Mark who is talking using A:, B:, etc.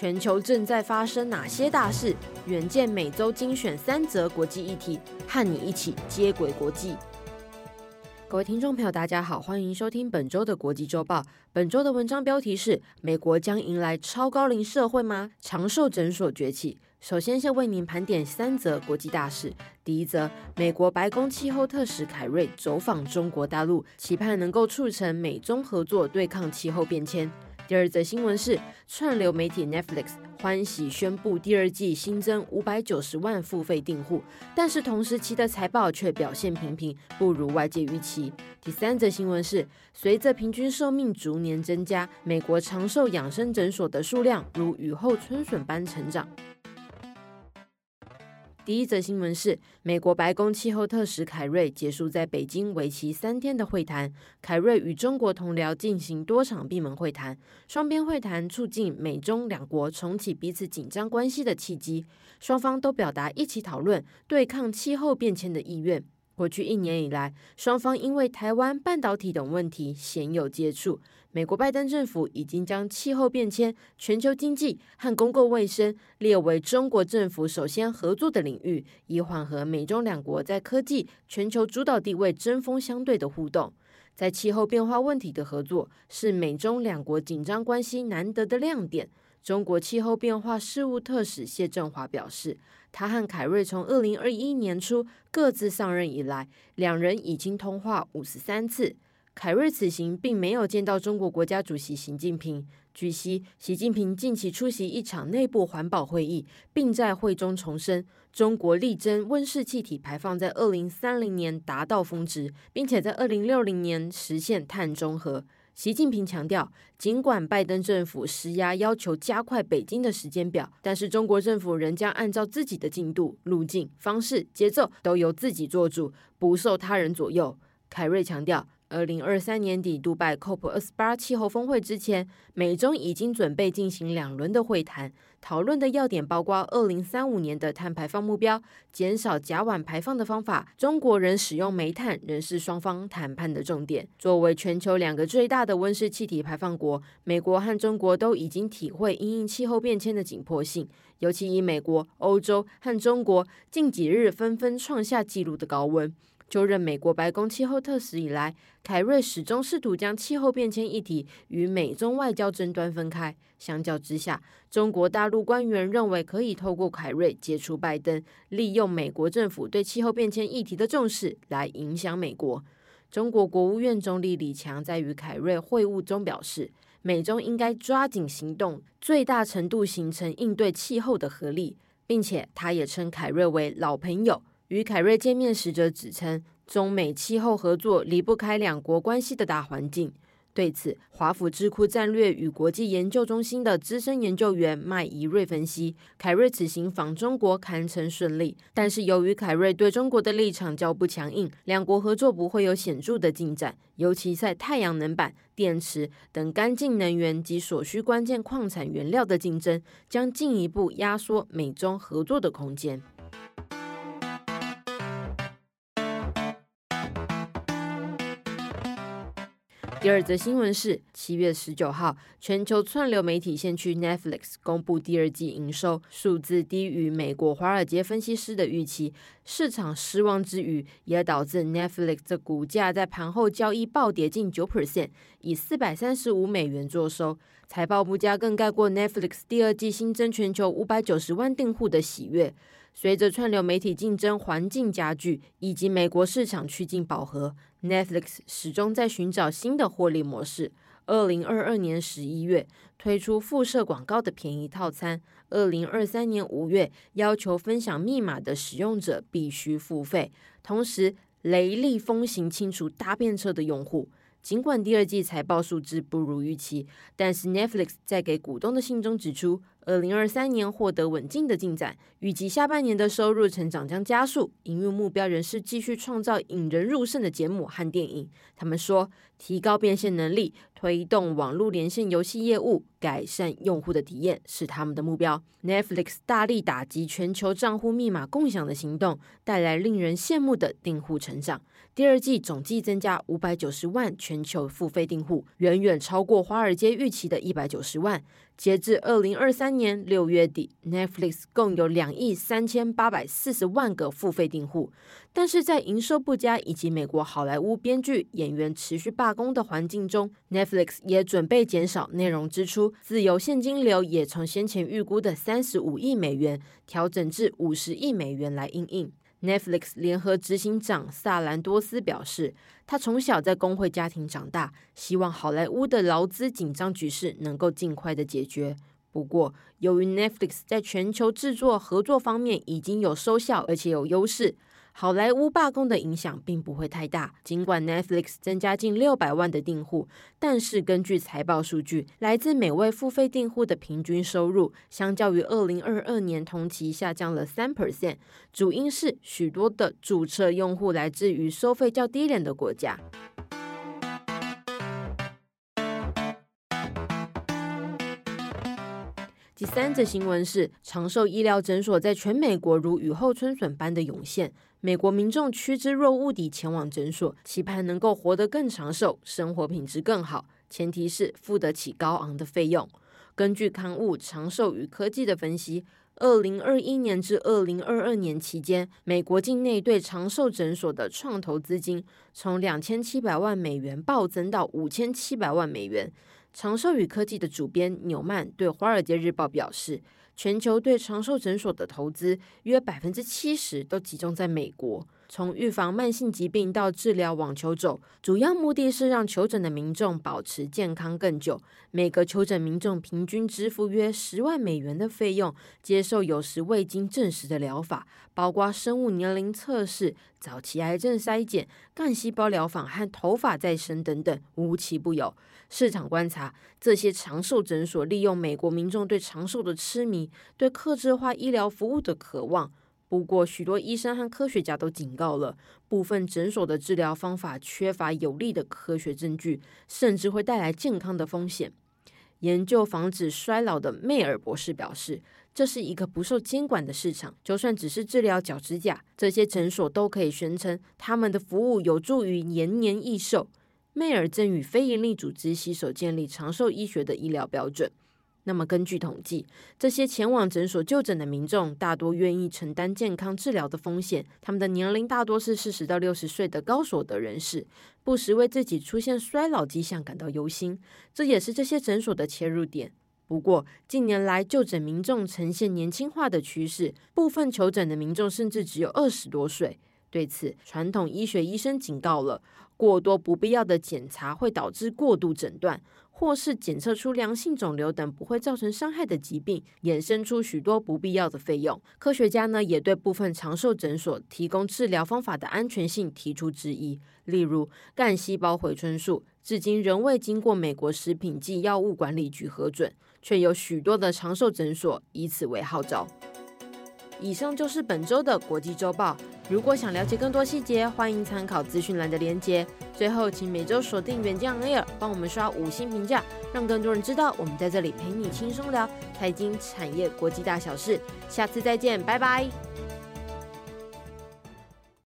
A: 全球正在发生哪些大事？远见每周精选三则国际议题，和你一起接轨国际。各位听众朋友，大家好，欢迎收听本周的国际周报。本周的文章标题是：美国将迎来超高龄社会吗？长寿诊所崛起。首先，先为您盘点三则国际大事。第一则，美国白宫气候特使凯瑞走访中国大陆，期盼能够促成美中合作对抗气候变迁。第二则新闻是，串流媒体 Netflix 欢喜宣布第二季新增五百九十万付费订户，但是同时期的财报却表现平平，不如外界预期。第三则新闻是，随着平均寿命逐年增加，美国长寿养生诊所的数量如雨后春笋般成长。第一则新闻是，美国白宫气候特使凯瑞结束在北京为期三天的会谈。凯瑞与中国同僚进行多场闭门会谈，双边会谈促进美中两国重启彼此紧张关系的契机。双方都表达一起讨论对抗气候变迁的意愿。过去一年以来，双方因为台湾、半导体等问题鲜有接触。美国拜登政府已经将气候变迁、全球经济和公共卫生列为中国政府首先合作的领域，以缓和美中两国在科技全球主导地位针锋相对的互动。在气候变化问题的合作是美中两国紧张关系难得的亮点。中国气候变化事务特使谢振华表示，他和凯瑞从二零二一年初各自上任以来，两人已经通话五十三次。凯瑞此行并没有见到中国国家主席习近平。据悉，习近平近期出席一场内部环保会议，并在会中重申中国力争温室气体排放在二零三零年达到峰值，并且在二零六零年实现碳中和。习近平强调，尽管拜登政府施压要求加快北京的时间表，但是中国政府仍将按照自己的进度、路径、方式、节奏都由自己做主，不受他人左右。凯瑞强调。二零二三年底，杜拜 COP 二十八气候峰会之前，美中已经准备进行两轮的会谈，讨论的要点包括二零三五年的碳排放目标、减少甲烷排放的方法。中国人使用煤炭仍是双方谈判的重点。作为全球两个最大的温室气体排放国，美国和中国都已经体会因应气候变迁的紧迫性，尤其以美国、欧洲和中国近几日纷纷创下纪录的高温。就任美国白宫气候特使以来，凯瑞始终试图将气候变迁议题与美中外交争端分开。相较之下，中国大陆官员认为可以透过凯瑞接触拜登，利用美国政府对气候变迁议题的重视来影响美国。中国国务院总理李强在与凯瑞会晤中表示，美中应该抓紧行动，最大程度形成应对气候的合力，并且他也称凯瑞为老朋友。与凯瑞见面时，则指称中美气候合作离不开两国关系的大环境。对此，华府智库战略与国际研究中心的资深研究员麦怡瑞分析，凯瑞此行访中国堪称顺利，但是由于凯瑞对中国的立场较不强硬，两国合作不会有显著的进展，尤其在太阳能板、电池等干净能源及所需关键矿产原料的竞争，将进一步压缩美中合作的空间。第二则新闻是，七月十九号，全球串流媒体先驱 Netflix 公布第二季营收数字低于美国华尔街分析师的预期，市场失望之余，也导致 Netflix 的股价在盘后交易暴跌近九 percent，以四百三十五美元作收。财报不佳更盖过 Netflix 第二季新增全球五百九十万订户的喜悦。随着串流媒体竞争环境加剧，以及美国市场趋近饱和，Netflix 始终在寻找新的获利模式。二零二二年十一月推出附设广告的便宜套餐，二零二三年五月要求分享密码的使用者必须付费，同时雷厉风行清除搭便车的用户。尽管第二季财报数字不如预期，但是 Netflix 在给股东的信中指出，二零二三年获得稳健的进展，预计下半年的收入成长将加速。营运目标仍是继续创造引人入胜的节目和电影。他们说，提高变现能力、推动网络连线游戏业务、改善用户的体验是他们的目标。Netflix 大力打击全球账户密码共享的行动，带来令人羡慕的订户成长。第二季总计增加五百九十万全球付费订户，远远超过华尔街预期的一百九十万。截至二零二三年六月底，Netflix 共有两亿三千八百四十万个付费订户。但是在营收不佳以及美国好莱坞编剧演员持续罢工的环境中，Netflix 也准备减少内容支出，自由现金流也从先前预估的三十五亿美元调整至五十亿美元来应应。Netflix 联合执行长萨兰多斯表示，他从小在工会家庭长大，希望好莱坞的劳资紧张局势能够尽快的解决。不过，由于 Netflix 在全球制作合作方面已经有收效，而且有优势。好莱坞罢工的影响并不会太大。尽管 Netflix 增加近六百万的订户，但是根据财报数据，来自每位付费订户的平均收入，相较于二零二二年同期下降了三 percent。主因是许多的注册用户来自于收费较低廉的国家。第三则新闻是，长寿医疗诊所在全美国如雨后春笋般的涌现，美国民众趋之若鹜地前往诊所，期盼能够活得更长寿，生活品质更好，前提是付得起高昂的费用。根据刊物《长寿与科技》的分析，二零二一年至二零二二年期间，美国境内对长寿诊所的创投资金从两千七百万美元暴增到五千七百万美元。长寿与科技的主编纽曼对《华尔街日报》表示，全球对长寿诊所的投资约百分之七十都集中在美国。从预防慢性疾病到治疗网球肘，主要目的是让求诊的民众保持健康更久。每个求诊民众平均支付约十万美元的费用，接受有时未经证实的疗法，包括生物年龄测试、早期癌症筛检、干细胞疗法和头发再生等等，无奇不有。市场观察，这些长寿诊所利用美国民众对长寿的痴迷，对客制化医疗服务的渴望。不过，许多医生和科学家都警告了，部分诊所的治疗方法缺乏有力的科学证据，甚至会带来健康的风险。研究防止衰老的迈尔博士表示，这是一个不受监管的市场。就算只是治疗脚趾甲，这些诊所都可以宣称他们的服务有助于延年益寿。迈尔正与非营利组织携手建立长寿医学的医疗标准。那么，根据统计，这些前往诊所就诊的民众大多愿意承担健康治疗的风险。他们的年龄大多是四十到六十岁的高所得人士，不时为自己出现衰老迹象感到忧心，这也是这些诊所的切入点。不过，近年来就诊民众呈现年轻化的趋势，部分求诊的民众甚至只有二十多岁。对此，传统医学医生警告了：过多不必要的检查会导致过度诊断。或是检测出良性肿瘤等不会造成伤害的疾病，衍生出许多不必要的费用。科学家呢，也对部分长寿诊所提供治疗方法的安全性提出质疑。例如，干细胞回春术至今仍未经过美国食品及药物管理局核准，却有许多的长寿诊所以此为号召。以上就是本周的国际周报。如果想了解更多细节，欢迎参考资讯栏的连接。最后，请每周锁定远见 On Air，帮我们刷五星评价，让更多人知道我们在这里陪你轻松聊财经、产业、国际大小事。下次再见，拜拜。